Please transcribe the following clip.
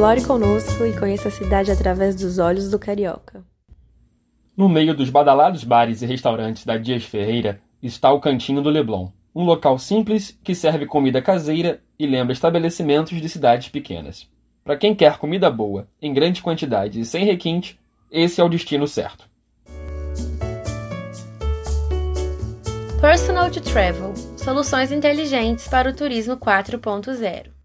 Explore conosco e conheça a cidade através dos olhos do carioca. No meio dos badalados bares e restaurantes da Dias Ferreira está o Cantinho do Leblon, um local simples que serve comida caseira e lembra estabelecimentos de cidades pequenas. Para quem quer comida boa, em grande quantidade e sem requinte, esse é o destino certo. Personal to Travel soluções inteligentes para o turismo 4.0.